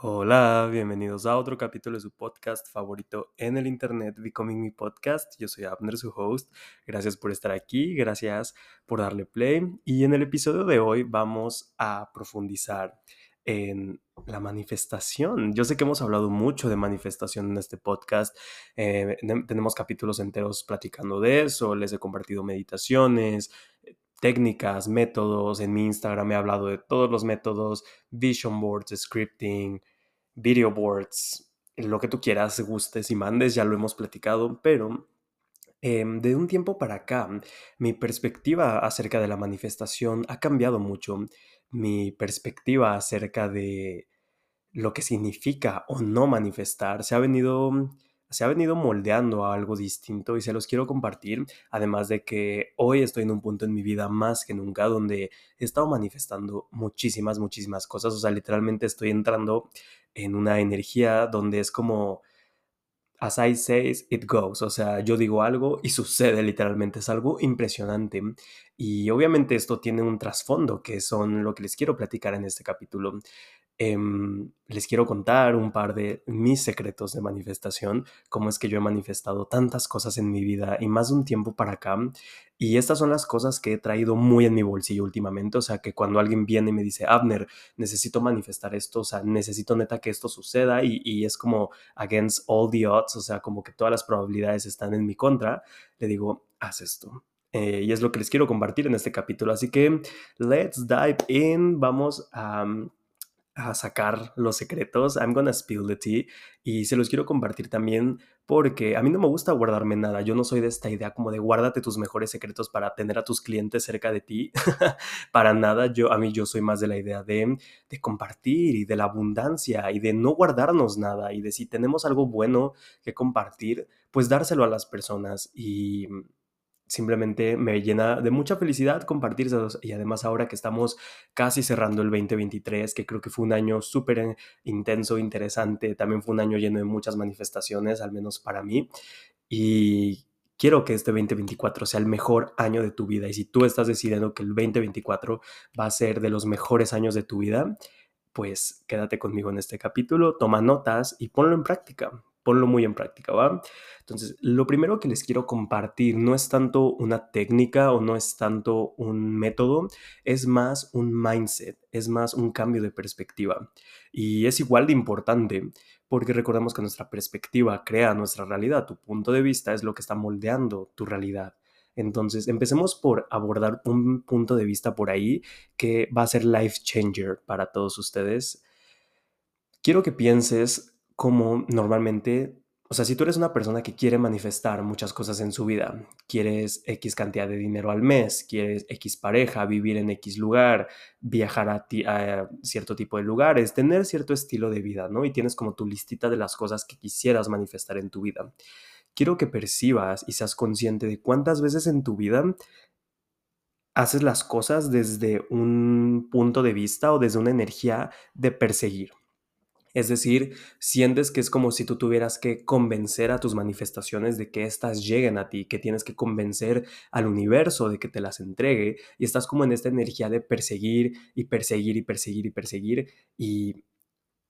Hola, bienvenidos a otro capítulo de su podcast favorito en el internet, Becoming Me Podcast. Yo soy Abner, su host. Gracias por estar aquí, gracias por darle play. Y en el episodio de hoy vamos a profundizar en la manifestación. Yo sé que hemos hablado mucho de manifestación en este podcast. Eh, tenemos capítulos enteros platicando de eso. Les he compartido meditaciones, técnicas, métodos. En mi Instagram he hablado de todos los métodos, vision boards, scripting, video boards, lo que tú quieras, gustes y mandes, ya lo hemos platicado, pero em, de un tiempo para acá, mi perspectiva acerca de la manifestación ha cambiado mucho. Mi perspectiva acerca de lo que significa o no manifestar se ha venido se ha venido moldeando a algo distinto y se los quiero compartir, además de que hoy estoy en un punto en mi vida más que nunca donde he estado manifestando muchísimas, muchísimas cosas, o sea, literalmente estoy entrando en una energía donde es como, as I say, it goes, o sea, yo digo algo y sucede literalmente, es algo impresionante y obviamente esto tiene un trasfondo que son lo que les quiero platicar en este capítulo. Em, les quiero contar un par de mis secretos de manifestación, cómo es que yo he manifestado tantas cosas en mi vida y más de un tiempo para acá. Y estas son las cosas que he traído muy en mi bolsillo últimamente. O sea, que cuando alguien viene y me dice, Abner, necesito manifestar esto, o sea, necesito neta que esto suceda y, y es como against all the odds, o sea, como que todas las probabilidades están en mi contra, le digo, haz esto. Eh, y es lo que les quiero compartir en este capítulo. Así que, let's dive in. Vamos a a sacar los secretos. I'm gonna spill the tea. Y se los quiero compartir también porque a mí no me gusta guardarme nada. Yo no soy de esta idea como de guárdate tus mejores secretos para tener a tus clientes cerca de ti. para nada. Yo, a mí yo soy más de la idea de, de compartir y de la abundancia y de no guardarnos nada. Y de si tenemos algo bueno que compartir, pues dárselo a las personas. Y simplemente me llena de mucha felicidad compartirse y además ahora que estamos casi cerrando el 2023, que creo que fue un año súper intenso, interesante, también fue un año lleno de muchas manifestaciones, al menos para mí, y quiero que este 2024 sea el mejor año de tu vida. Y si tú estás decidiendo que el 2024 va a ser de los mejores años de tu vida, pues quédate conmigo en este capítulo, toma notas y ponlo en práctica ponlo muy en práctica, ¿va? Entonces, lo primero que les quiero compartir no es tanto una técnica o no es tanto un método, es más un mindset, es más un cambio de perspectiva. Y es igual de importante porque recordemos que nuestra perspectiva crea nuestra realidad, tu punto de vista es lo que está moldeando tu realidad. Entonces, empecemos por abordar un punto de vista por ahí que va a ser life changer para todos ustedes. Quiero que pienses como normalmente, o sea, si tú eres una persona que quiere manifestar muchas cosas en su vida, quieres X cantidad de dinero al mes, quieres X pareja, vivir en X lugar, viajar a, a cierto tipo de lugares, tener cierto estilo de vida, ¿no? Y tienes como tu listita de las cosas que quisieras manifestar en tu vida. Quiero que percibas y seas consciente de cuántas veces en tu vida haces las cosas desde un punto de vista o desde una energía de perseguir. Es decir, sientes que es como si tú tuvieras que convencer a tus manifestaciones de que éstas lleguen a ti, que tienes que convencer al universo de que te las entregue y estás como en esta energía de perseguir y perseguir y perseguir y perseguir y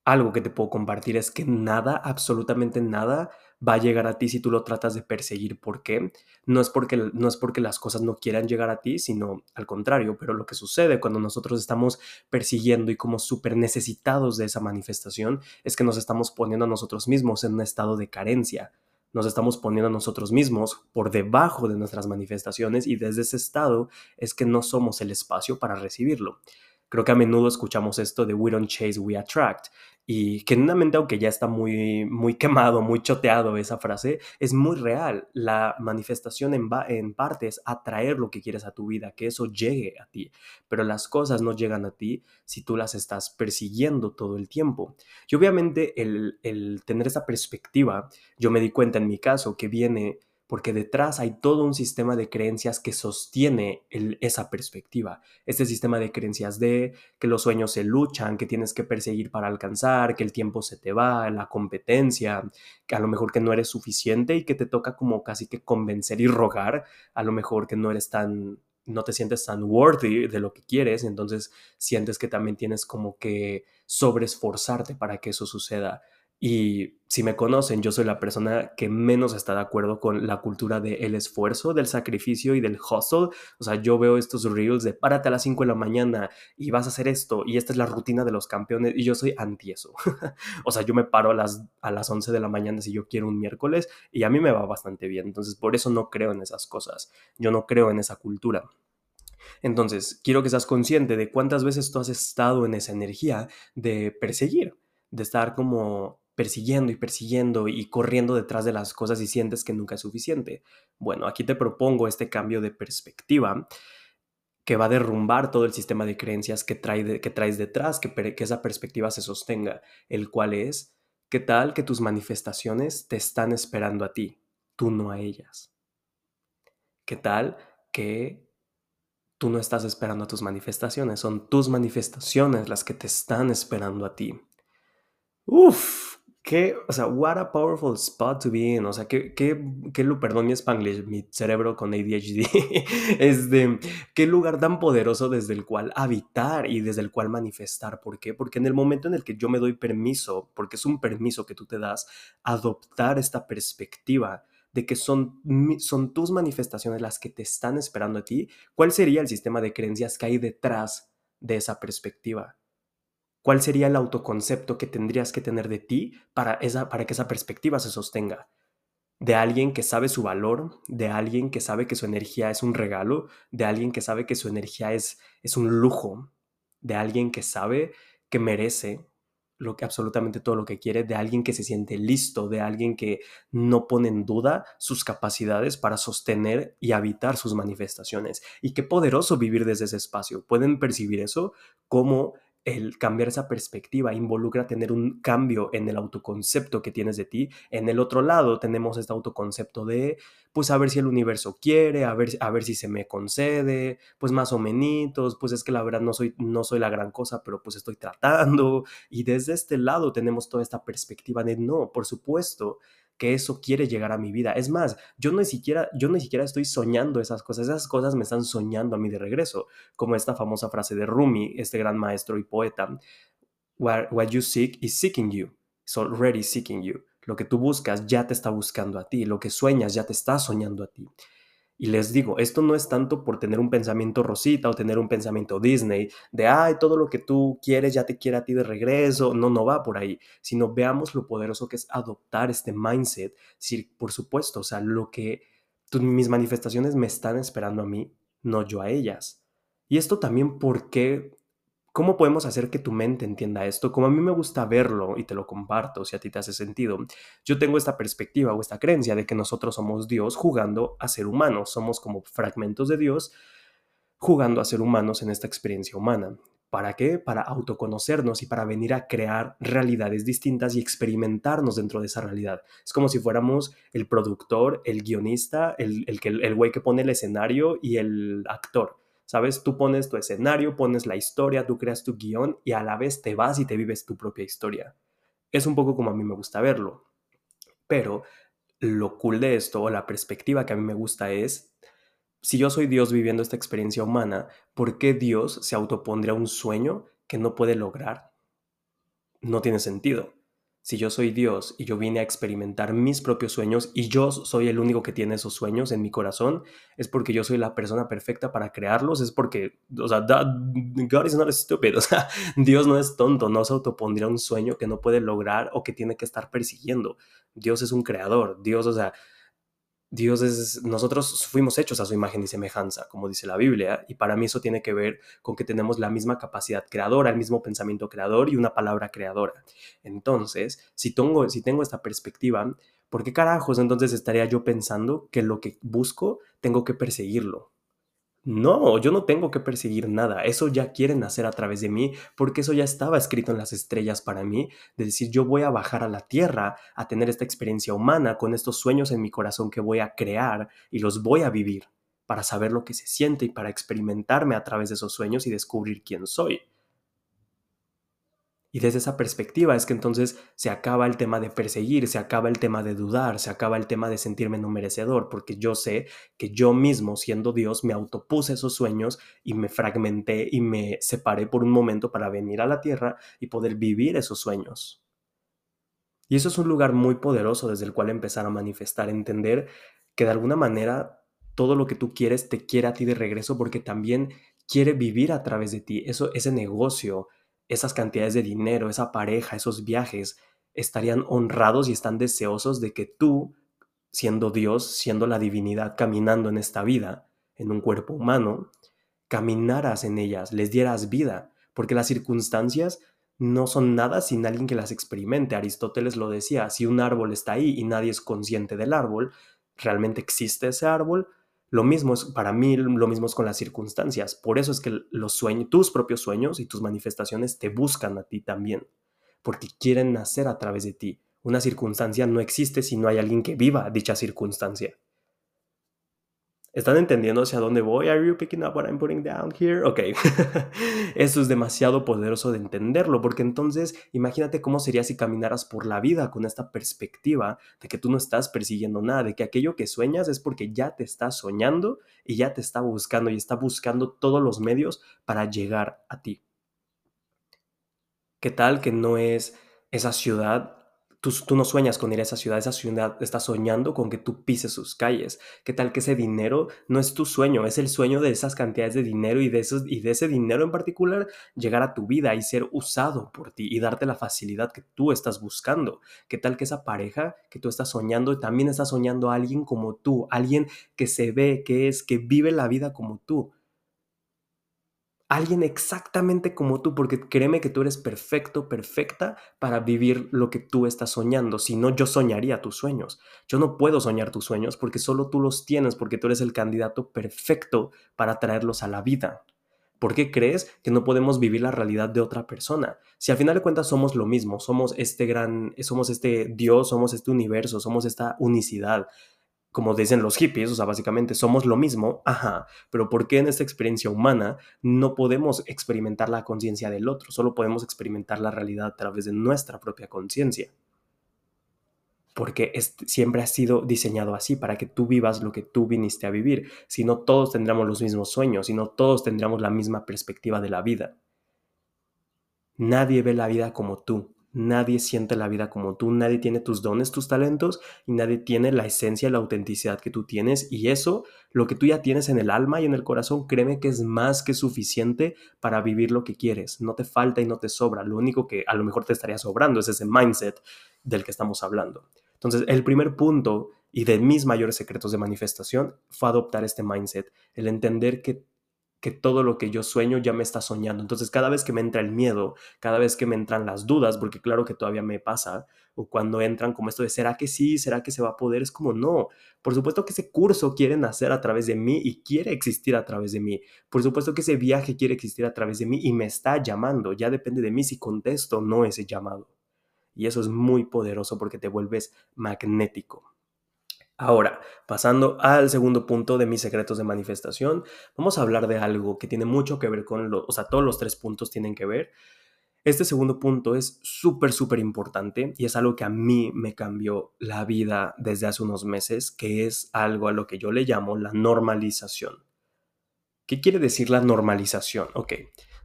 algo que te puedo compartir es que nada, absolutamente nada, va a llegar a ti si tú lo tratas de perseguir. ¿Por qué? No es porque, no es porque las cosas no quieran llegar a ti, sino al contrario. Pero lo que sucede cuando nosotros estamos persiguiendo y como súper necesitados de esa manifestación es que nos estamos poniendo a nosotros mismos en un estado de carencia. Nos estamos poniendo a nosotros mismos por debajo de nuestras manifestaciones y desde ese estado es que no somos el espacio para recibirlo. Creo que a menudo escuchamos esto de we don't chase, we attract. Y genuinamente, aunque ya está muy, muy quemado, muy choteado esa frase, es muy real. La manifestación en, en parte es atraer lo que quieres a tu vida, que eso llegue a ti. Pero las cosas no llegan a ti si tú las estás persiguiendo todo el tiempo. Y obviamente el, el tener esa perspectiva, yo me di cuenta en mi caso que viene porque detrás hay todo un sistema de creencias que sostiene esa perspectiva. Este sistema de creencias de que los sueños se luchan, que tienes que perseguir para alcanzar, que el tiempo se te va, la competencia, que a lo mejor que no eres suficiente y que te toca como casi que convencer y rogar, a lo mejor que no eres tan no te sientes tan worthy de lo que quieres, entonces sientes que también tienes como que sobreesforzarte para que eso suceda. Y si me conocen, yo soy la persona que menos está de acuerdo con la cultura del esfuerzo, del sacrificio y del hustle. O sea, yo veo estos reels de párate a las 5 de la mañana y vas a hacer esto y esta es la rutina de los campeones y yo soy anti eso. o sea, yo me paro a las, a las 11 de la mañana si yo quiero un miércoles y a mí me va bastante bien. Entonces, por eso no creo en esas cosas. Yo no creo en esa cultura. Entonces, quiero que seas consciente de cuántas veces tú has estado en esa energía de perseguir, de estar como persiguiendo y persiguiendo y corriendo detrás de las cosas y sientes que nunca es suficiente. Bueno, aquí te propongo este cambio de perspectiva que va a derrumbar todo el sistema de creencias que, trae que traes detrás, que, que esa perspectiva se sostenga, el cual es, ¿qué tal que tus manifestaciones te están esperando a ti, tú no a ellas? ¿Qué tal que tú no estás esperando a tus manifestaciones, son tus manifestaciones las que te están esperando a ti? Uf, qué, o sea, what a powerful spot to be in. O sea, qué, qué, qué perdón mi spanglish, mi cerebro con ADHD. es de qué lugar tan poderoso desde el cual habitar y desde el cual manifestar. ¿Por qué? Porque en el momento en el que yo me doy permiso, porque es un permiso que tú te das, adoptar esta perspectiva de que son, son tus manifestaciones las que te están esperando a ti, ¿cuál sería el sistema de creencias que hay detrás de esa perspectiva? ¿Cuál sería el autoconcepto que tendrías que tener de ti para, esa, para que esa perspectiva se sostenga? De alguien que sabe su valor, de alguien que sabe que su energía es un regalo, de alguien que sabe que su energía es, es un lujo, de alguien que sabe que merece lo que absolutamente todo lo que quiere, de alguien que se siente listo, de alguien que no pone en duda sus capacidades para sostener y habitar sus manifestaciones. Y qué poderoso vivir desde ese espacio. Pueden percibir eso como el cambiar esa perspectiva involucra tener un cambio en el autoconcepto que tienes de ti. En el otro lado tenemos este autoconcepto de, pues a ver si el universo quiere, a ver, a ver si se me concede, pues más o menos, pues es que la verdad no soy, no soy la gran cosa, pero pues estoy tratando. Y desde este lado tenemos toda esta perspectiva de, no, por supuesto, que eso quiere llegar a mi vida. Es más, yo no siquiera, yo ni siquiera estoy soñando esas cosas, esas cosas me están soñando a mí de regreso, como esta famosa frase de Rumi, este gran maestro y poeta, what, what you seek is seeking you, it's already seeking you. Lo que tú buscas ya te está buscando a ti, lo que sueñas ya te está soñando a ti. Y les digo, esto no es tanto por tener un pensamiento rosita o tener un pensamiento Disney de, ay, todo lo que tú quieres ya te quiere a ti de regreso. No, no va por ahí, sino veamos lo poderoso que es adoptar este mindset. Sí, por supuesto, o sea, lo que mis manifestaciones me están esperando a mí, no yo a ellas. Y esto también porque ¿Cómo podemos hacer que tu mente entienda esto? Como a mí me gusta verlo y te lo comparto si a ti te hace sentido. Yo tengo esta perspectiva o esta creencia de que nosotros somos Dios jugando a ser humanos. Somos como fragmentos de Dios jugando a ser humanos en esta experiencia humana. ¿Para qué? Para autoconocernos y para venir a crear realidades distintas y experimentarnos dentro de esa realidad. Es como si fuéramos el productor, el guionista, el, el, el güey que pone el escenario y el actor ¿Sabes? Tú pones tu escenario, pones la historia, tú creas tu guion y a la vez te vas y te vives tu propia historia. Es un poco como a mí me gusta verlo. Pero lo cool de esto, o la perspectiva que a mí me gusta es, si yo soy Dios viviendo esta experiencia humana, ¿por qué Dios se autopondría un sueño que no puede lograr? No tiene sentido si yo soy Dios y yo vine a experimentar mis propios sueños y yo soy el único que tiene esos sueños en mi corazón, es porque yo soy la persona perfecta para crearlos, es porque, o sea, God is not stupid, o sea, Dios no es tonto, no se autopondría un sueño que no puede lograr o que tiene que estar persiguiendo. Dios es un creador, Dios, o sea, Dios es, nosotros fuimos hechos a su imagen y semejanza, como dice la Biblia, y para mí eso tiene que ver con que tenemos la misma capacidad creadora, el mismo pensamiento creador y una palabra creadora. Entonces, si tengo, si tengo esta perspectiva, ¿por qué carajos entonces estaría yo pensando que lo que busco tengo que perseguirlo? No, yo no tengo que perseguir nada, eso ya quieren hacer a través de mí, porque eso ya estaba escrito en las estrellas para mí, de decir yo voy a bajar a la tierra a tener esta experiencia humana con estos sueños en mi corazón que voy a crear y los voy a vivir para saber lo que se siente y para experimentarme a través de esos sueños y descubrir quién soy. Y desde esa perspectiva es que entonces se acaba el tema de perseguir, se acaba el tema de dudar, se acaba el tema de sentirme no merecedor, porque yo sé que yo mismo, siendo Dios, me autopuse esos sueños y me fragmenté y me separé por un momento para venir a la tierra y poder vivir esos sueños. Y eso es un lugar muy poderoso desde el cual empezar a manifestar, entender que de alguna manera todo lo que tú quieres te quiere a ti de regreso porque también quiere vivir a través de ti. Eso, ese negocio, esas cantidades de dinero, esa pareja, esos viajes, estarían honrados y están deseosos de que tú, siendo Dios, siendo la divinidad, caminando en esta vida, en un cuerpo humano, caminaras en ellas, les dieras vida, porque las circunstancias no son nada sin alguien que las experimente. Aristóteles lo decía, si un árbol está ahí y nadie es consciente del árbol, ¿realmente existe ese árbol? Lo mismo es para mí, lo mismo es con las circunstancias. Por eso es que los sueños, tus propios sueños y tus manifestaciones te buscan a ti también, porque quieren nacer a través de ti. Una circunstancia no existe si no hay alguien que viva dicha circunstancia. ¿Están entendiendo hacia dónde voy? ¿Are you picking up what I'm putting down here? Ok. Eso es demasiado poderoso de entenderlo, porque entonces imagínate cómo sería si caminaras por la vida con esta perspectiva de que tú no estás persiguiendo nada, de que aquello que sueñas es porque ya te está soñando y ya te está buscando y está buscando todos los medios para llegar a ti. ¿Qué tal que no es esa ciudad Tú, no sueñas con ir a esa ciudad, esa ciudad está soñando con que tú pises sus calles. ¿Qué tal que ese dinero no es tu sueño, es el sueño de esas cantidades de dinero y de, esos, y de ese dinero en particular llegar a tu vida y ser usado por ti y darte la facilidad que tú estás buscando? ¿Qué tal que esa pareja que tú estás soñando también está soñando a alguien como tú, alguien que se ve, que es, que vive la vida como tú? Alguien exactamente como tú, porque créeme que tú eres perfecto, perfecta para vivir lo que tú estás soñando. Si no, yo soñaría tus sueños. Yo no puedo soñar tus sueños porque solo tú los tienes, porque tú eres el candidato perfecto para traerlos a la vida. ¿Por qué crees que no podemos vivir la realidad de otra persona? Si al final de cuentas somos lo mismo, somos este gran, somos este Dios, somos este universo, somos esta unicidad, como dicen los hippies, o sea, básicamente somos lo mismo, ajá, pero ¿por qué en esta experiencia humana no podemos experimentar la conciencia del otro? Solo podemos experimentar la realidad a través de nuestra propia conciencia. Porque siempre ha sido diseñado así, para que tú vivas lo que tú viniste a vivir. Si no, todos tendríamos los mismos sueños, si no, todos tendríamos la misma perspectiva de la vida. Nadie ve la vida como tú, Nadie siente la vida como tú, nadie tiene tus dones, tus talentos y nadie tiene la esencia, la autenticidad que tú tienes. Y eso, lo que tú ya tienes en el alma y en el corazón, créeme que es más que suficiente para vivir lo que quieres. No te falta y no te sobra. Lo único que a lo mejor te estaría sobrando es ese mindset del que estamos hablando. Entonces, el primer punto y de mis mayores secretos de manifestación fue adoptar este mindset, el entender que que todo lo que yo sueño ya me está soñando. Entonces, cada vez que me entra el miedo, cada vez que me entran las dudas, porque claro que todavía me pasa, o cuando entran como esto de, ¿será que sí? ¿Será que se va a poder? Es como, no. Por supuesto que ese curso quiere nacer a través de mí y quiere existir a través de mí. Por supuesto que ese viaje quiere existir a través de mí y me está llamando. Ya depende de mí si contesto o no ese llamado. Y eso es muy poderoso porque te vuelves magnético. Ahora, pasando al segundo punto de mis secretos de manifestación, vamos a hablar de algo que tiene mucho que ver con, lo, o sea, todos los tres puntos tienen que ver. Este segundo punto es súper, súper importante y es algo que a mí me cambió la vida desde hace unos meses, que es algo a lo que yo le llamo la normalización. ¿Qué quiere decir la normalización? Ok,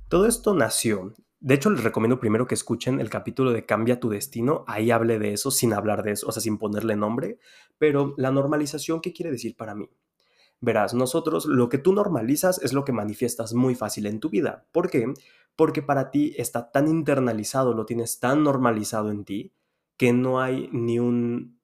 todo esto nació de hecho, les recomiendo primero que escuchen el capítulo de Cambia tu destino. Ahí hable de eso sin hablar de eso, o sea, sin ponerle nombre. Pero la normalización, ¿qué quiere decir para mí? Verás, nosotros lo que tú normalizas es lo que manifiestas muy fácil en tu vida. ¿Por qué? Porque para ti está tan internalizado, lo tienes tan normalizado en ti, que no hay ni un...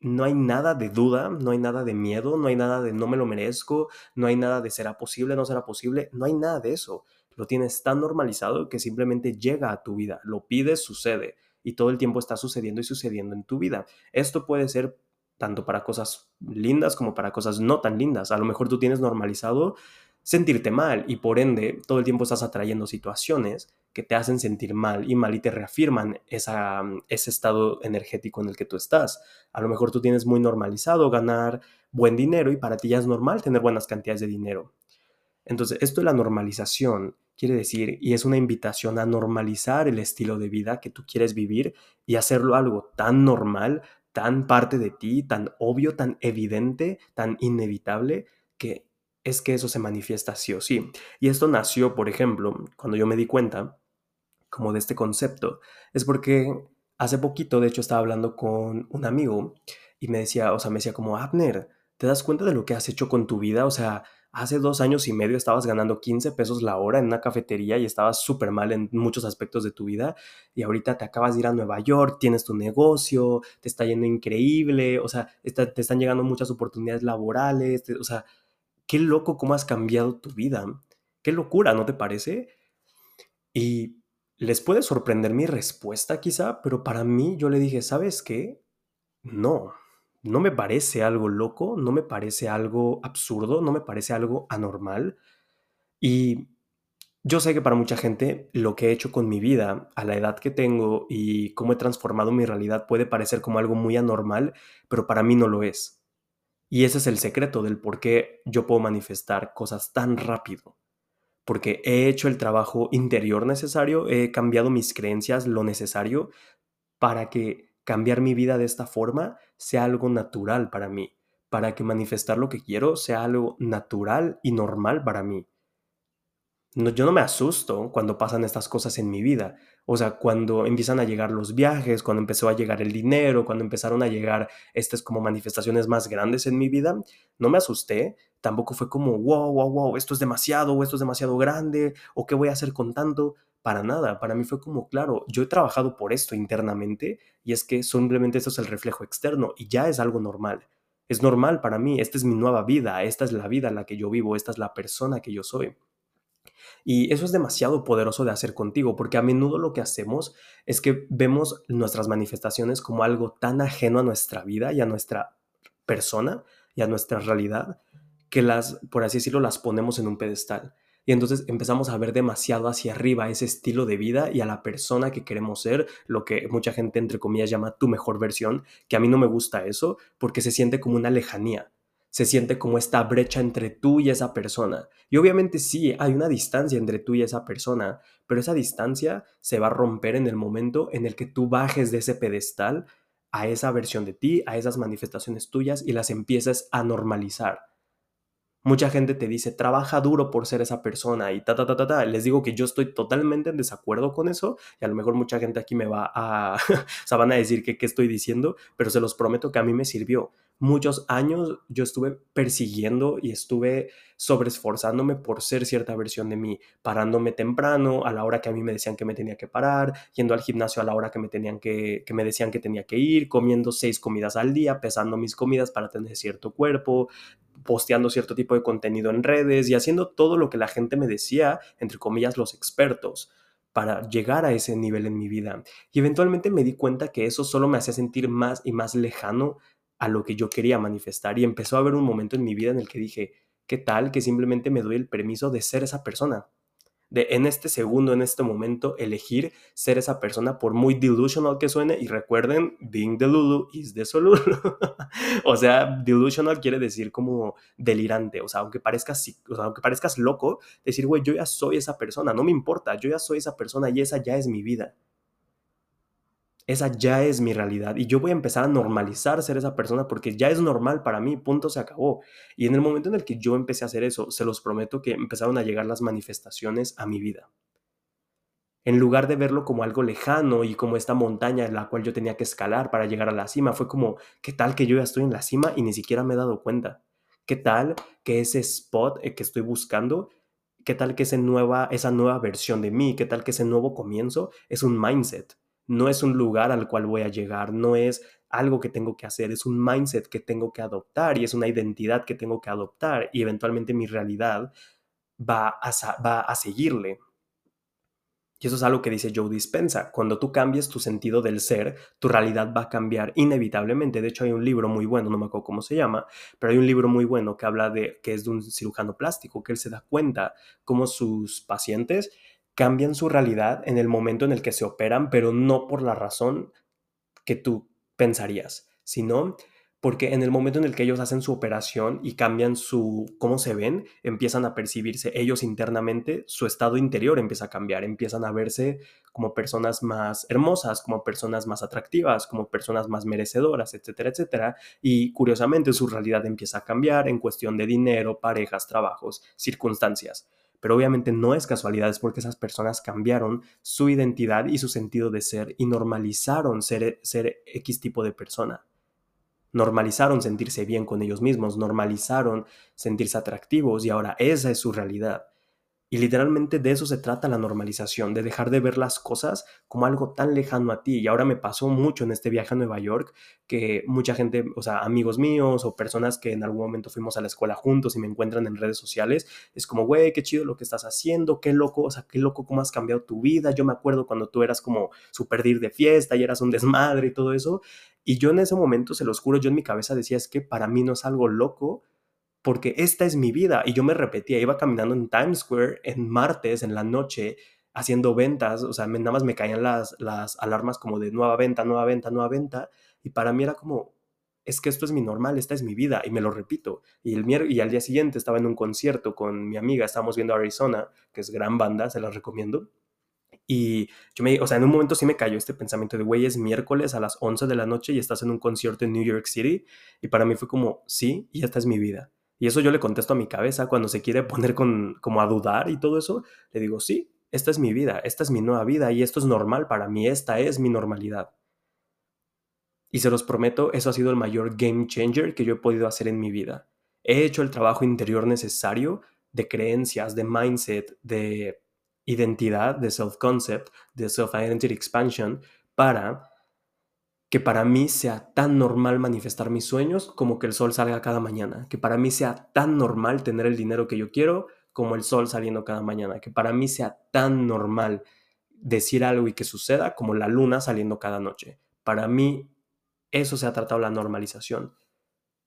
No hay nada de duda, no hay nada de miedo, no hay nada de no me lo merezco, no hay nada de será posible, no será posible, no hay nada de eso lo tienes tan normalizado que simplemente llega a tu vida, lo pides, sucede y todo el tiempo está sucediendo y sucediendo en tu vida. Esto puede ser tanto para cosas lindas como para cosas no tan lindas. A lo mejor tú tienes normalizado sentirte mal y por ende todo el tiempo estás atrayendo situaciones que te hacen sentir mal y mal y te reafirman esa, ese estado energético en el que tú estás. A lo mejor tú tienes muy normalizado ganar buen dinero y para ti ya es normal tener buenas cantidades de dinero Entonces, esto de la normalización quiere decir, y es una invitación a normalizar el estilo de vida que tú quieres vivir y hacerlo algo tan normal, tan parte de ti, tan obvio, tan evidente, tan inevitable, que es que eso se manifiesta sí o sí. Y esto nació, por ejemplo, cuando yo me di cuenta como de este concepto, es porque hace poquito, de hecho, estaba hablando con un amigo y me decía, o sea, me decía como, Abner, ¿te das cuenta de lo que has hecho con tu vida? O sea, hace dos años y medio estabas ganando 15 pesos la hora en una cafetería y estabas súper mal en muchos aspectos de tu vida y ahorita te acabas de ir a Nueva York, tienes tu negocio, te está yendo increíble, o sea, te están llegando muchas oportunidades laborales, o sea, qué loco cómo has cambiado tu vida, qué locura, ¿no te parece? Y les puede sorprender mi respuesta quizá, pero para mí yo le dije, ¿sabes qué? No, no me parece algo loco, no me parece algo absurdo, no me parece algo anormal. Y yo sé que para mucha gente lo que he hecho con mi vida, a la edad que tengo y cómo he transformado mi realidad puede parecer como algo muy anormal, pero para mí no lo es. Y ese es el secreto del por qué yo puedo manifestar cosas tan rápido. Porque he hecho el trabajo interior necesario, he cambiado mis creencias lo necesario para que cambiar mi vida de esta forma sea algo natural para mí, para que manifestar lo que quiero sea algo natural y normal para mí. Yo no me asusto cuando pasan estas cosas en mi vida. O sea, cuando empiezan a llegar los viajes, cuando empezó a llegar el dinero, cuando empezaron a llegar estas como manifestaciones más grandes en mi vida, no me asusté. Tampoco fue como, wow, wow, wow, esto es demasiado, esto es demasiado grande, o qué voy a hacer con tanto para nada. Para mí fue como, claro, yo he trabajado por esto internamente y es que simplemente esto es el reflejo externo y ya es algo normal. Es normal para mí, esta es mi nueva vida, esta es la vida en la que yo vivo, esta es la persona que yo soy. Y eso es demasiado poderoso de hacer contigo, porque a menudo lo que hacemos es que vemos nuestras manifestaciones como algo tan ajeno a nuestra vida y a nuestra persona y a nuestra realidad, que las, por así decirlo, las ponemos en un pedestal. Y entonces empezamos a ver demasiado hacia arriba ese estilo de vida y a la persona que queremos ser, lo que mucha gente entre comillas llama tu mejor versión, que a mí no me gusta eso porque se siente como una lejanía, se siente como esta brecha entre tú y esa persona. Y obviamente sí, hay una distancia entre tú y esa persona, pero esa distancia se va a romper en el momento en el que tú bajes de ese pedestal a esa versión de ti, a esas manifestaciones tuyas y las empieces a normalizar Mucha gente te dice, trabaja duro por ser esa persona y ta, ta, ta, ta, ta. Les digo que yo estoy totalmente en desacuerdo con eso y a lo mejor mucha gente aquí me va a, o sea, van a decir que qué estoy diciendo, pero se los prometo que a mí me sirvió. Muchos años yo estuve persiguiendo y estuve sobreesforzándome por ser cierta versión de mí, parándome temprano a la hora que a mí me decían que me tenía que parar, yendo al gimnasio a la hora que me tenían que, que me decían que tenía que ir, comiendo seis comidas al día, pesando mis comidas para tener cierto cuerpo, posteando cierto tipo de contenido en redes y haciendo todo lo que la gente me decía, entre comillas, los expertos para llegar a ese nivel en mi vida. Y eventualmente me di cuenta que eso solo me hacía sentir más y más lejano a lo que yo quería manifestar. Y empezó a haber un momento en mi vida en el que dije, ¿qué tal que simplemente me doy el permiso de ser esa persona? De en este segundo, en este momento, elegir ser esa persona por muy delusional que suene. Y recuerden, being delulu is desolulu. o sea, delusional quiere decir como delirante. O sea, aunque parezcas, o sea, aunque parezcas loco, decir, güey, yo ya soy esa persona, no me importa, yo ya soy esa persona y esa ya es mi vida esa ya es mi realidad y yo voy a empezar a normalizar ser esa persona porque ya es normal para mí, punto, se acabó. Y en el momento en el que yo empecé a hacer eso, se los prometo que empezaron a llegar las manifestaciones a mi vida. En lugar de verlo como algo lejano y como esta montaña en la cual yo tenía que escalar para llegar a la cima, fue como, ¿qué tal que yo ya estoy en la cima y ni siquiera me he dado cuenta? ¿Qué tal que ese spot eh, que estoy buscando, qué tal que esa nueva, esa nueva versión de mí, qué tal que ese nuevo comienzo es un mindset? No es un lugar al cual voy a llegar, no es algo que tengo que hacer, es un mindset que tengo que adoptar y es una identidad que tengo que adoptar y eventualmente mi realidad va a, va a seguirle. Y eso es algo que dice Joe Dispensa. Cuando tú cambies tu sentido del ser, tu realidad va a cambiar inevitablemente. De hecho, hay un libro muy bueno, no me acuerdo cómo se llama, pero hay un libro muy bueno que habla de que es de un cirujano plástico, que él se da cuenta cómo sus pacientes cambian su realidad en el momento en el que se operan, pero no por la razón que tú pensarías, sino porque en el momento en el que ellos hacen su operación y cambian su cómo se ven, empiezan a percibirse ellos internamente, su estado interior empieza a cambiar, empiezan a verse como personas más hermosas, como personas más atractivas, como personas más merecedoras, etcétera, etcétera, y curiosamente su realidad empieza a cambiar en cuestión de dinero, parejas, trabajos, circunstancias. Pero obviamente no es casualidad, es porque esas personas cambiaron su identidad y su sentido de ser y normalizaron ser, ser X tipo de persona normalizaron sentirse bien con ellos mismos, normalizaron sentirse atractivos y ahora esa es su realidad. Y literalmente de eso se trata la normalización, de dejar de ver las cosas como algo tan lejano a ti. Y ahora me pasó mucho en este viaje a Nueva York que mucha gente, o sea, amigos míos o personas que en algún momento fuimos a la escuela juntos y me encuentran en redes sociales, es como, güey, qué chido lo que estás haciendo, qué loco, o sea, qué loco cómo has cambiado tu vida. Yo me acuerdo cuando tú eras como súper de fiesta y eras un desmadre y todo eso. Y yo en ese momento, se los juro, yo en mi cabeza decía, es que para mí no es algo loco porque esta es mi vida. Y yo me repetía, iba caminando en Times Square en martes, en la noche, haciendo ventas, o sea, nada más me caían las, las alarmas como de nueva venta, nueva venta, nueva venta, y para mí era como, es que esto es mi normal, esta es mi vida, y me lo repito. Y, el y al día siguiente estaba en un concierto con mi amiga, estábamos viendo Arizona, que es gran banda, se las recomiendo. Y yo me, o sea, en un momento sí me cayó este pensamiento de, güey, es miércoles a las 11 de la noche y estás en un concierto en New York City. Y para mí fue como, sí, y esta es mi vida. Y eso yo le contesto a mi cabeza cuando se quiere poner con, como a dudar y todo eso. Le digo, sí, esta es mi vida, esta es mi nueva vida y esto es normal para mí, esta es mi normalidad. Y se los prometo, eso ha sido el mayor game changer que yo he podido hacer en mi vida. He hecho el trabajo interior necesario de creencias, de mindset, de identidad, de self-concept, de self-identity expansion, para que para mí sea tan normal manifestar mis sueños como que el sol salga cada mañana, que para mí sea tan normal tener el dinero que yo quiero como el sol saliendo cada mañana, que para mí sea tan normal decir algo y que suceda como la luna saliendo cada noche. Para mí eso se ha tratado la normalización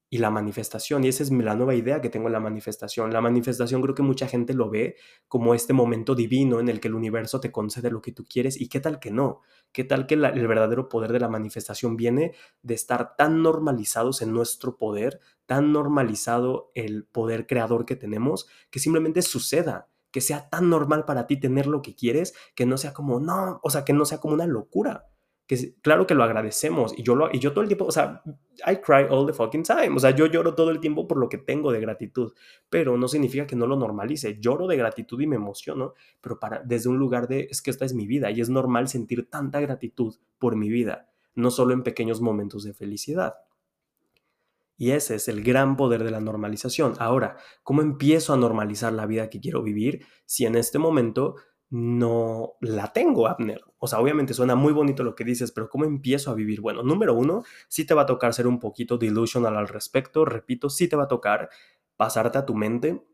y la manifestación. Y esa es la nueva idea que tengo en la manifestación. La manifestación creo que mucha gente lo ve como este momento divino en el que el universo te concede lo que tú quieres y qué tal que no. ¿Qué tal que el verdadero poder de la manifestación viene de estar tan normalizados en nuestro poder, tan normalizado el poder creador que tenemos, que simplemente suceda? que sea tan normal para ti tener lo que quieres, que no sea como, no, o sea, que no sea como una locura que claro que lo agradecemos y yo, lo, y yo todo el tiempo, o sea, I cry all the fucking time, o sea, yo lloro todo el tiempo por lo que tengo de gratitud, pero no significa que no lo normalice, lloro de gratitud y me emociono, pero para, desde un lugar de, es que esta es mi vida y es normal sentir tanta gratitud por mi vida, no solo en pequeños momentos de felicidad. Y ese es el gran poder de la normalización. Ahora, ¿cómo empiezo a normalizar la vida que quiero vivir si en este momento no la tengo, Abner. O sea, obviamente suena muy bonito lo que dices, pero ¿cómo empiezo a vivir? Bueno, número uno, sí te va a tocar ser un poquito delusional al respecto. Repito, sí te va a tocar pasarte a tu mente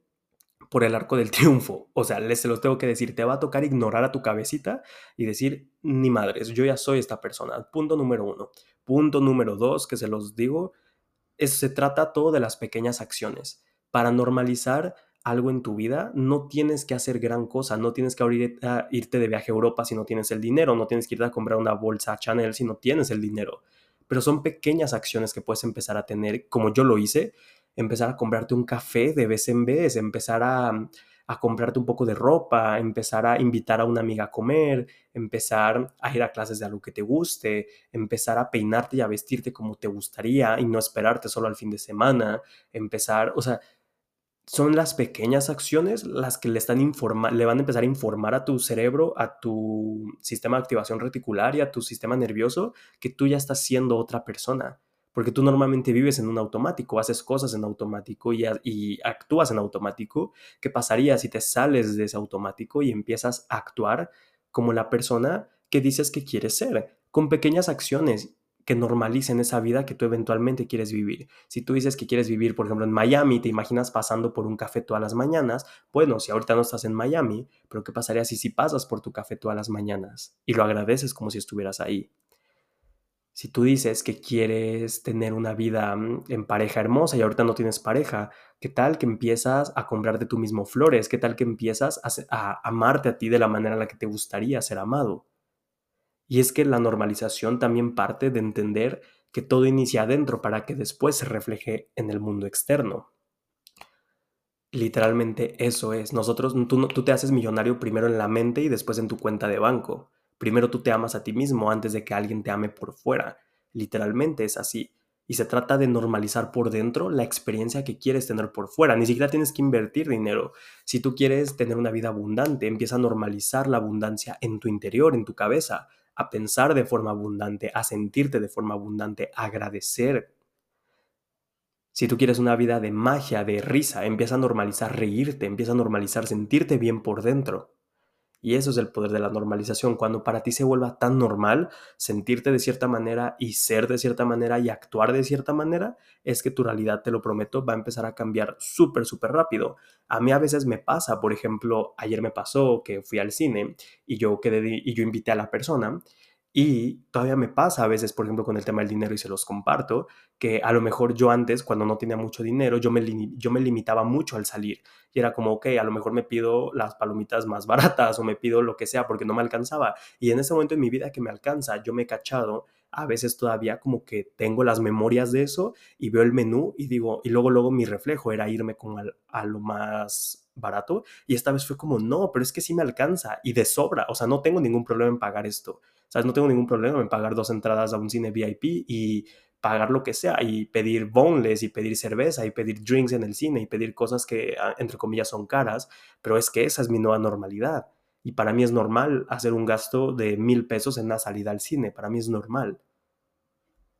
por el arco del triunfo. O sea, les se los tengo que decir, te va a tocar ignorar a tu cabecita y decir, ni madres, yo ya soy esta persona. Punto número uno. Punto número dos, que se los digo, es, se trata todo de las pequeñas acciones. Para normalizar algo en tu vida, no tienes que hacer gran cosa, no tienes que irte de viaje a Europa si no tienes el dinero, no tienes que irte a comprar una bolsa Chanel si no tienes el dinero. Pero son pequeñas acciones que puedes empezar a tener, como yo lo hice, empezar a comprarte un café de vez en vez, empezar a, a comprarte un poco de ropa, empezar a invitar a una amiga a comer, empezar a ir a clases de algo que te guste, empezar a peinarte y a vestirte como te gustaría y no esperarte solo al fin de semana, empezar, o sea, son las pequeñas acciones las que le, están le van a empezar a informar a tu cerebro, a tu sistema de activación reticular y a tu sistema nervioso que tú ya estás siendo otra persona. Porque tú normalmente vives en un automático, haces cosas en automático y, y actúas en automático. ¿Qué pasaría si te sales de ese automático y empiezas a actuar como la persona que dices que quieres ser? Con pequeñas acciones que normalicen esa vida que tú eventualmente quieres vivir. Si tú dices que quieres vivir, por ejemplo, en Miami, te imaginas pasando por un café todas las mañanas, bueno, si ahorita no estás en Miami, pero ¿qué pasaría si si pasas por tu café todas las mañanas y lo agradeces como si estuvieras ahí? Si tú dices que quieres tener una vida mm, en pareja hermosa y ahorita no tienes pareja, ¿qué tal que empiezas a comprarte tú mismo flores? ¿Qué tal que empiezas a, a amarte a ti de la manera en la que te gustaría ser amado? Y es que la normalización también parte de entender que todo inicia adentro para que después se refleje en el mundo externo. Literalmente eso es. Nosotros, tú, tú te haces millonario primero en la mente y después en tu cuenta de banco. Primero tú te amas a ti mismo antes de que alguien te ame por fuera. Literalmente es así. Y se trata de normalizar por dentro la experiencia que quieres tener por fuera. Ni siquiera tienes que invertir dinero. Si tú quieres tener una vida abundante, empieza a normalizar la abundancia en tu interior, en tu cabeza, a pensar de forma abundante, a sentirte de forma abundante, a agradecer. Si tú quieres una vida de magia, de risa, empieza a normalizar reírte, empieza a normalizar sentirte bien por dentro. Y eso es el poder de la normalización, cuando para ti se vuelva tan normal sentirte de cierta manera y ser de cierta manera y actuar de cierta manera, es que tu realidad, te lo prometo, va a empezar a cambiar súper, súper rápido. A mí a veces me pasa, por ejemplo, ayer me pasó que fui al cine y yo, quedé, y yo invité a la persona y todavía me pasa a veces, por ejemplo, con el tema del dinero y se los comparto, que a lo mejor yo antes, cuando no tenía mucho dinero, yo me, yo me limitaba mucho al salir. Y era como, ok, a lo mejor me pido las palomitas más baratas o me pido lo que sea porque no me alcanzaba. Y en ese momento de mi vida que me alcanza, yo me he cachado, a veces todavía como que tengo las memorias de eso y veo el menú y digo, y luego, luego mi reflejo era irme con a lo más barato. Y esta vez fue como, no, pero es que sí me alcanza y de sobra. O sea, no tengo ningún problema en pagar esto. ¿Sabes? No tengo ningún problema en pagar dos entradas a un cine VIP y pagar lo que sea y pedir boneless y pedir cerveza y pedir drinks en el cine y pedir cosas que ah, entre comillas son caras, pero es que esa es mi nueva normalidad. Y para mí es normal hacer un gasto de mil pesos en una salida al cine, para mí es normal.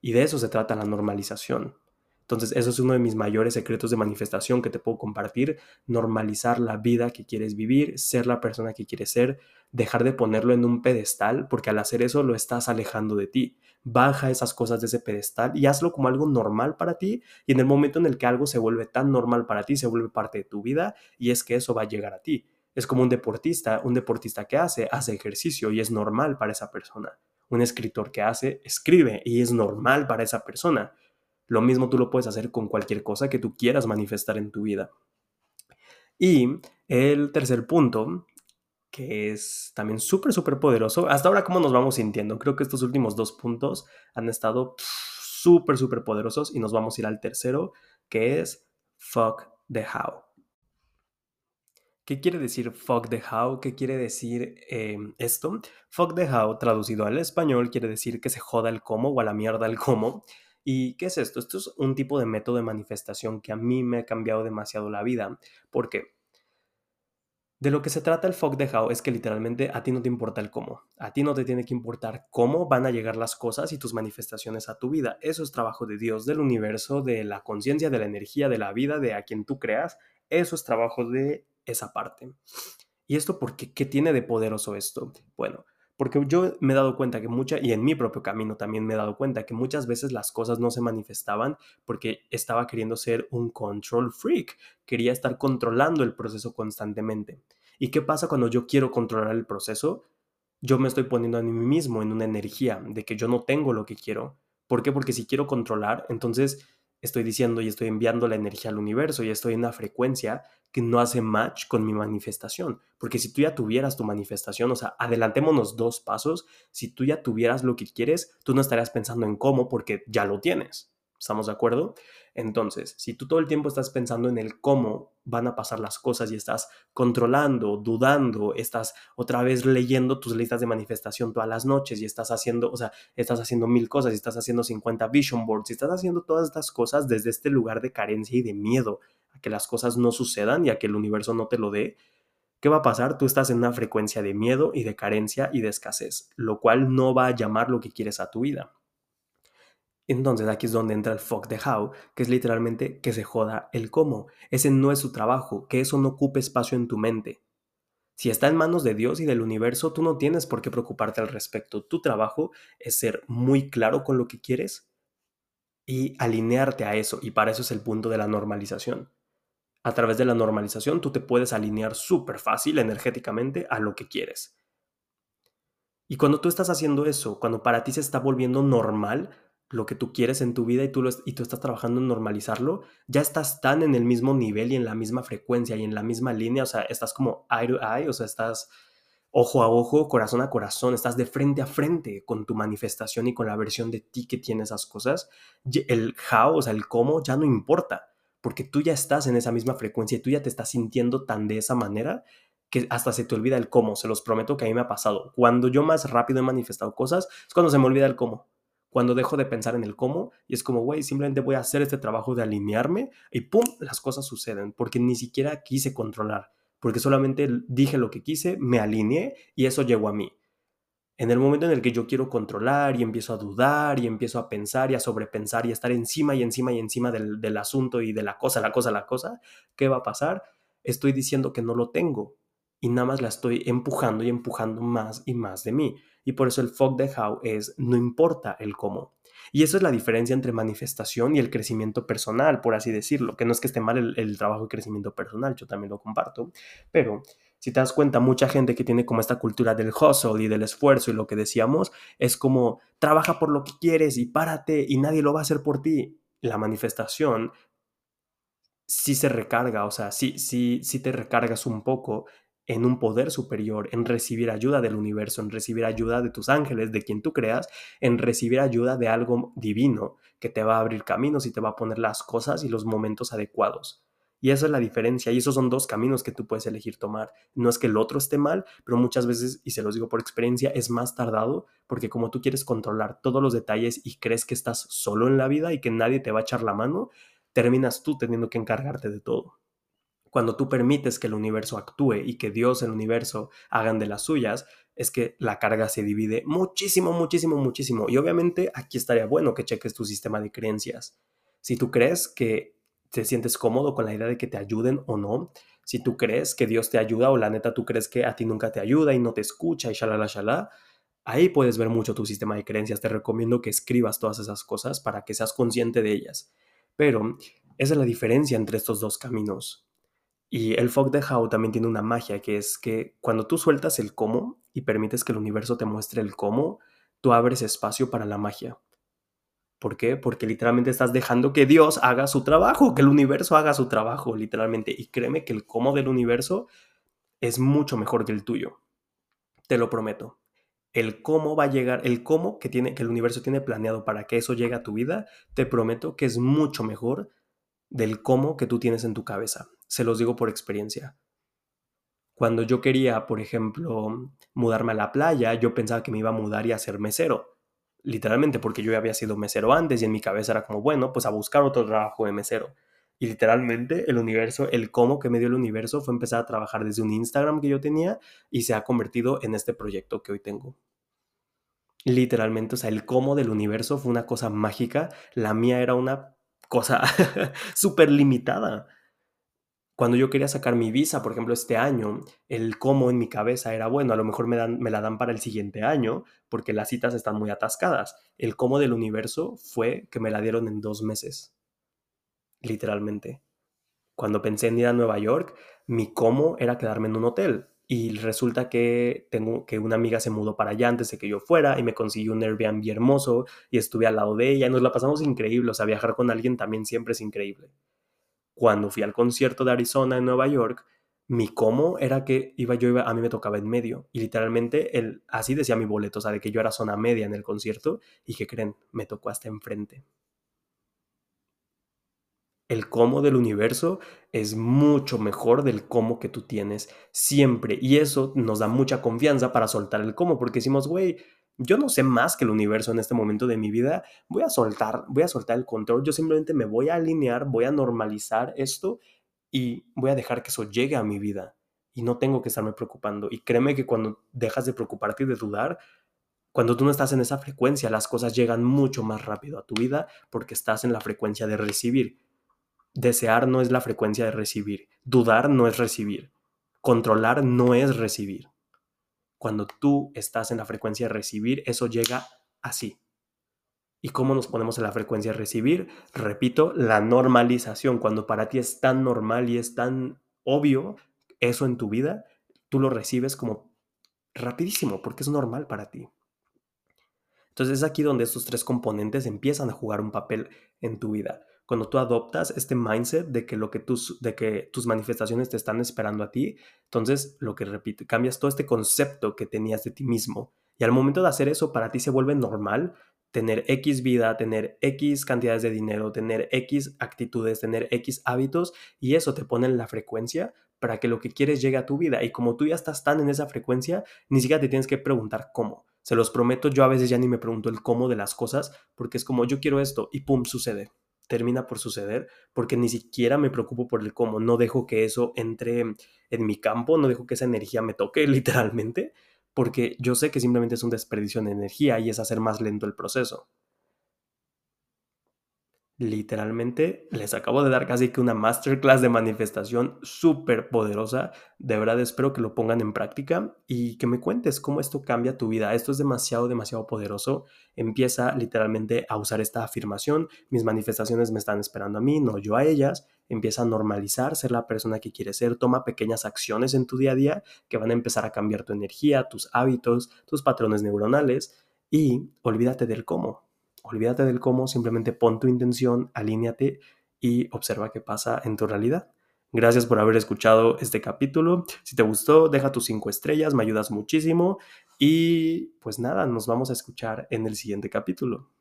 Y de eso se trata la normalización. Entonces, eso es uno de mis mayores secretos de manifestación que te puedo compartir, normalizar la vida que quieres vivir, ser la persona que quieres ser, dejar de ponerlo en un pedestal, porque al hacer eso lo estás alejando de ti. Baja esas cosas de ese pedestal y hazlo como algo normal para ti y en el momento en el que algo se vuelve tan normal para ti, se vuelve parte de tu vida y es que eso va a llegar a ti. Es como un deportista, un deportista que hace, hace ejercicio y es normal para esa persona. Un escritor que hace, escribe y es normal para esa persona. Lo mismo tú lo puedes hacer con cualquier cosa que tú quieras manifestar en tu vida. Y el tercer punto, que es también súper, súper poderoso. Hasta ahora, ¿cómo nos vamos sintiendo? Creo que estos últimos dos puntos han estado súper, súper poderosos y nos vamos a ir al tercero, que es fuck the how. ¿Qué quiere decir fuck the how? ¿Qué quiere decir em, esto? Fuck the how, traducido al español, quiere decir que se joda el cómo o a la mierda el cómo. ¿Y qué es esto? Esto es un tipo de método de manifestación que a mí me ha cambiado demasiado la vida. ¿Por qué? De lo que se trata el fuck de how es que literalmente a ti no te importa el cómo. A ti no te tiene que importar cómo van a llegar las cosas y tus manifestaciones a tu vida. Eso es trabajo de Dios, del universo, de la conciencia, de la energía, de la vida, de a quien tú creas. Eso es trabajo de esa parte. ¿Y esto por qué? ¿Qué tiene de poderoso esto? Bueno, porque yo me he dado cuenta que mucha, y en mi propio camino también me he dado cuenta que muchas veces las cosas no se manifestaban porque estaba queriendo ser un control freak, quería estar controlando el proceso constantemente. ¿Y qué pasa cuando yo quiero controlar el proceso? Yo me estoy poniendo a mí mismo en una energía de que yo no tengo lo que quiero. ¿Por qué? Porque si quiero controlar, entonces estoy diciendo y estoy enviando la energía al universo y estoy en una frecuencia que no hace match con mi manifestación. Porque si tú ya tuvieras tu manifestación, o sea, adelantémonos dos pasos, si tú ya tuvieras lo que quieres, tú no estarías pensando en cómo porque ya lo tienes. ¿Estamos de acuerdo? Entonces, si tú todo el tiempo estás pensando en el cómo van a pasar las cosas y estás controlando, dudando, estás otra vez leyendo tus listas de manifestación todas las noches y estás haciendo, o sea, estás haciendo mil cosas y estás haciendo 50 vision boards y estás haciendo todas estas cosas desde este lugar de carencia y de miedo a que las cosas no sucedan y a que el universo no te lo dé, ¿qué va a pasar? Tú estás en una frecuencia de miedo y de carencia y de escasez, lo cual no va a llamar lo que quieres a tu vida. Entonces aquí es donde entra el fuck the how, que es literalmente que se joda el cómo. Ese no es su trabajo, que eso no ocupe espacio en tu mente. Si está en manos de Dios y del universo, tú no tienes por qué preocuparte al respecto. Tu trabajo es ser muy claro con lo que quieres y alinearte a eso. Y para eso es el punto de la normalización. A través de la normalización tú te puedes alinear súper fácil energéticamente a lo que quieres. Y cuando tú estás haciendo eso, cuando para ti se está volviendo normal, lo que tú quieres en tu vida y tú, y tú estás trabajando en normalizarlo, ya estás tan en el mismo nivel y en la misma frecuencia y en la misma línea, o sea, estás como eye to eye, o sea, estás ojo a ojo, corazón a corazón, estás de frente a frente con tu manifestación y con la versión de ti que tiene esas cosas, el how, o sea, el cómo ya no importa, porque tú ya estás en esa misma frecuencia y tú ya te estás sintiendo tan de esa manera que hasta se te olvida el cómo, se los prometo que a mí me ha pasado. Cuando yo más rápido he manifestado cosas, es cuando se me olvida el cómo. Cuando dejo de pensar en el cómo y es como, güey, simplemente voy a hacer este trabajo de alinearme y ¡pum! Las cosas suceden, porque ni siquiera quise controlar porque solamente dije lo que quise, me alineé y eso llegó a mí. En el momento en el que yo quiero controlar y empiezo a dudar y empiezo a pensar y a sobrepensar y a estar encima y encima y encima del, asunto y de la cosa, la cosa, la cosa, ¿qué va a pasar? Estoy diciendo que no lo tengo y nada más la estoy empujando y empujando más y más de mí. Y por eso el fuck de how es no importa el cómo. Y eso es la diferencia entre manifestación y el crecimiento personal, por así decirlo, que no es que esté mal el, trabajo de crecimiento personal, yo también lo comparto, pero si te das cuenta, mucha gente que tiene como esta cultura del hustle y del esfuerzo y lo que decíamos, es como trabaja por lo que quieres y párate y nadie lo va a hacer por ti. La manifestación sí se recarga, o sea, sí, sí, sí te recargas un poco en un poder superior, en recibir ayuda del universo, en recibir ayuda de tus ángeles, de quien tú creas, en recibir ayuda de algo divino que te va a abrir caminos y te va a poner las cosas y los momentos adecuados. Y esa es la diferencia, y esos son dos caminos que tú puedes elegir tomar. No es que el otro esté mal, pero muchas veces, y se los digo por experiencia, es más tardado porque como tú quieres controlar todos los detalles y crees que estás solo en la vida y que nadie te va a echar la mano, terminas tú teniendo que encargarte de todo cuando tú permites que el universo actúe y que Dios, el universo, hagan de las suyas, es que la carga se divide muchísimo, muchísimo, muchísimo. Y obviamente aquí estaría bueno que cheques tu sistema de creencias. Si tú crees que te sientes cómodo con la idea de que te ayuden o no, si tú crees que Dios te ayuda o la neta tú crees que a ti nunca te ayuda y no te escucha y shalala, shalala, ahí puedes ver mucho tu sistema de creencias. Te recomiendo que escribas todas esas cosas para que seas consciente de ellas. Pero esa es la diferencia entre estos dos caminos. Y el fog de How también tiene una magia, que es que cuando tú sueltas el cómo y permites que el universo te muestre el cómo, tú abres espacio para la magia. ¿Por qué? Porque literalmente estás dejando que Dios haga su trabajo, que el universo haga su trabajo, literalmente. Y créeme que el cómo del universo es mucho mejor que el tuyo. Te lo prometo. El cómo va a llegar, el cómo que, tiene, que el universo tiene planeado para que eso llegue a tu vida, te prometo que es mucho mejor del cómo que tú tienes en tu cabeza se los digo por experiencia. Cuando yo quería, por ejemplo, mudarme a la playa, yo pensaba que me iba a mudar y a ser mesero. Literalmente, porque yo ya había sido mesero antes y en mi cabeza era como, bueno, pues a buscar otro trabajo de mesero. Y literalmente el universo, el cómo que me dio el universo fue empezar a trabajar desde un Instagram que yo tenía y se ha convertido en este proyecto que hoy tengo. Literalmente, o sea, el cómo del universo fue una cosa mágica. La mía era una cosa súper limitada cuando yo quería sacar mi visa, por ejemplo, este año, el cómo en mi cabeza era, bueno, a lo mejor me, dan, me la dan para el siguiente año porque las citas están muy atascadas. El cómo del universo fue que me la dieron en dos meses, literalmente. Cuando pensé en ir a Nueva York, mi cómo era quedarme en un hotel. Y resulta que tengo que una amiga se mudó para allá antes de que yo fuera y me consiguió un Airbnb hermoso y estuve al lado de ella y nos la pasamos increíble. O sea, viajar con alguien también siempre es increíble cuando fui al concierto de Arizona en Nueva York, mi cómo era que iba yo, a mí me tocaba en medio. Y literalmente, el, así decía mi boleto, o sea, de que yo era zona media en el concierto. Y que creen, me tocó hasta enfrente. El cómo del universo es mucho mejor del cómo que tú tienes siempre. Y eso nos da mucha confianza para soltar el cómo, porque decimos, güey, yo no sé más que el universo en este momento de mi vida, voy a soltar, voy a soltar el control, yo simplemente me voy a alinear, voy a normalizar esto y voy a dejar que eso llegue a mi vida y no tengo que estarme preocupando. Y créeme que cuando dejas de preocuparte y de dudar, cuando tú no estás en esa frecuencia, las cosas llegan mucho más rápido a tu vida porque estás en la frecuencia de recibir. Desear no es la frecuencia de recibir, dudar no es recibir, controlar no es recibir. Cuando tú estás en la frecuencia de recibir, eso llega así. ¿Y cómo nos ponemos en la frecuencia de recibir? Repito, la normalización. Cuando para ti es tan normal y es tan obvio eso en tu vida, tú lo recibes como rapidísimo porque es normal para ti. Entonces es aquí donde estos tres componentes empiezan a jugar un papel en tu vida. Cuando tú adoptas este mindset de que, lo que, tus, de que tus manifestaciones te están esperando a ti, entonces lo que repito, cambias todo este concepto que tenías de ti mismo. Y al momento de hacer eso, para ti se vuelve normal tener X vida, tener X cantidades de dinero, tener X actitudes, tener X hábitos, y eso te pone en la frecuencia para que lo que quieres llegue a tu vida. Y como tú ya estás tan en esa frecuencia, ni siquiera te tienes que preguntar cómo. Se los prometo, yo a veces ya ni me pregunto el cómo de las cosas, porque es como yo quiero esto y pum, sucede. Termina por suceder, porque ni siquiera me preocupo por el cómo. No dejo que eso entre en mi campo, no dejo que esa energía me toque literalmente, porque yo sé que simplemente es un desperdicio de energía y es hacer más lento el proceso. Literalmente les acabo de dar casi que una masterclass de manifestación súper poderosa. De verdad espero que lo pongan en práctica y que me cuentes cómo esto cambia tu vida. Esto es demasiado, demasiado poderoso. Empieza literalmente a usar esta afirmación. Mis manifestaciones me están esperando a mí, no yo a ellas. Empieza a normalizar ser la persona que quieres ser. Toma pequeñas acciones en tu día a día que van a empezar a cambiar tu energía, tus hábitos, tus patrones neuronales y olvídate del cómo olvídate del cómo, simplemente pon tu intención, alíñate y observa qué pasa en tu realidad. Gracias por haber escuchado este capítulo. Si te gustó, deja tus cinco estrellas, me ayudas muchísimo. Y pues nada, nos vamos a escuchar en el siguiente capítulo.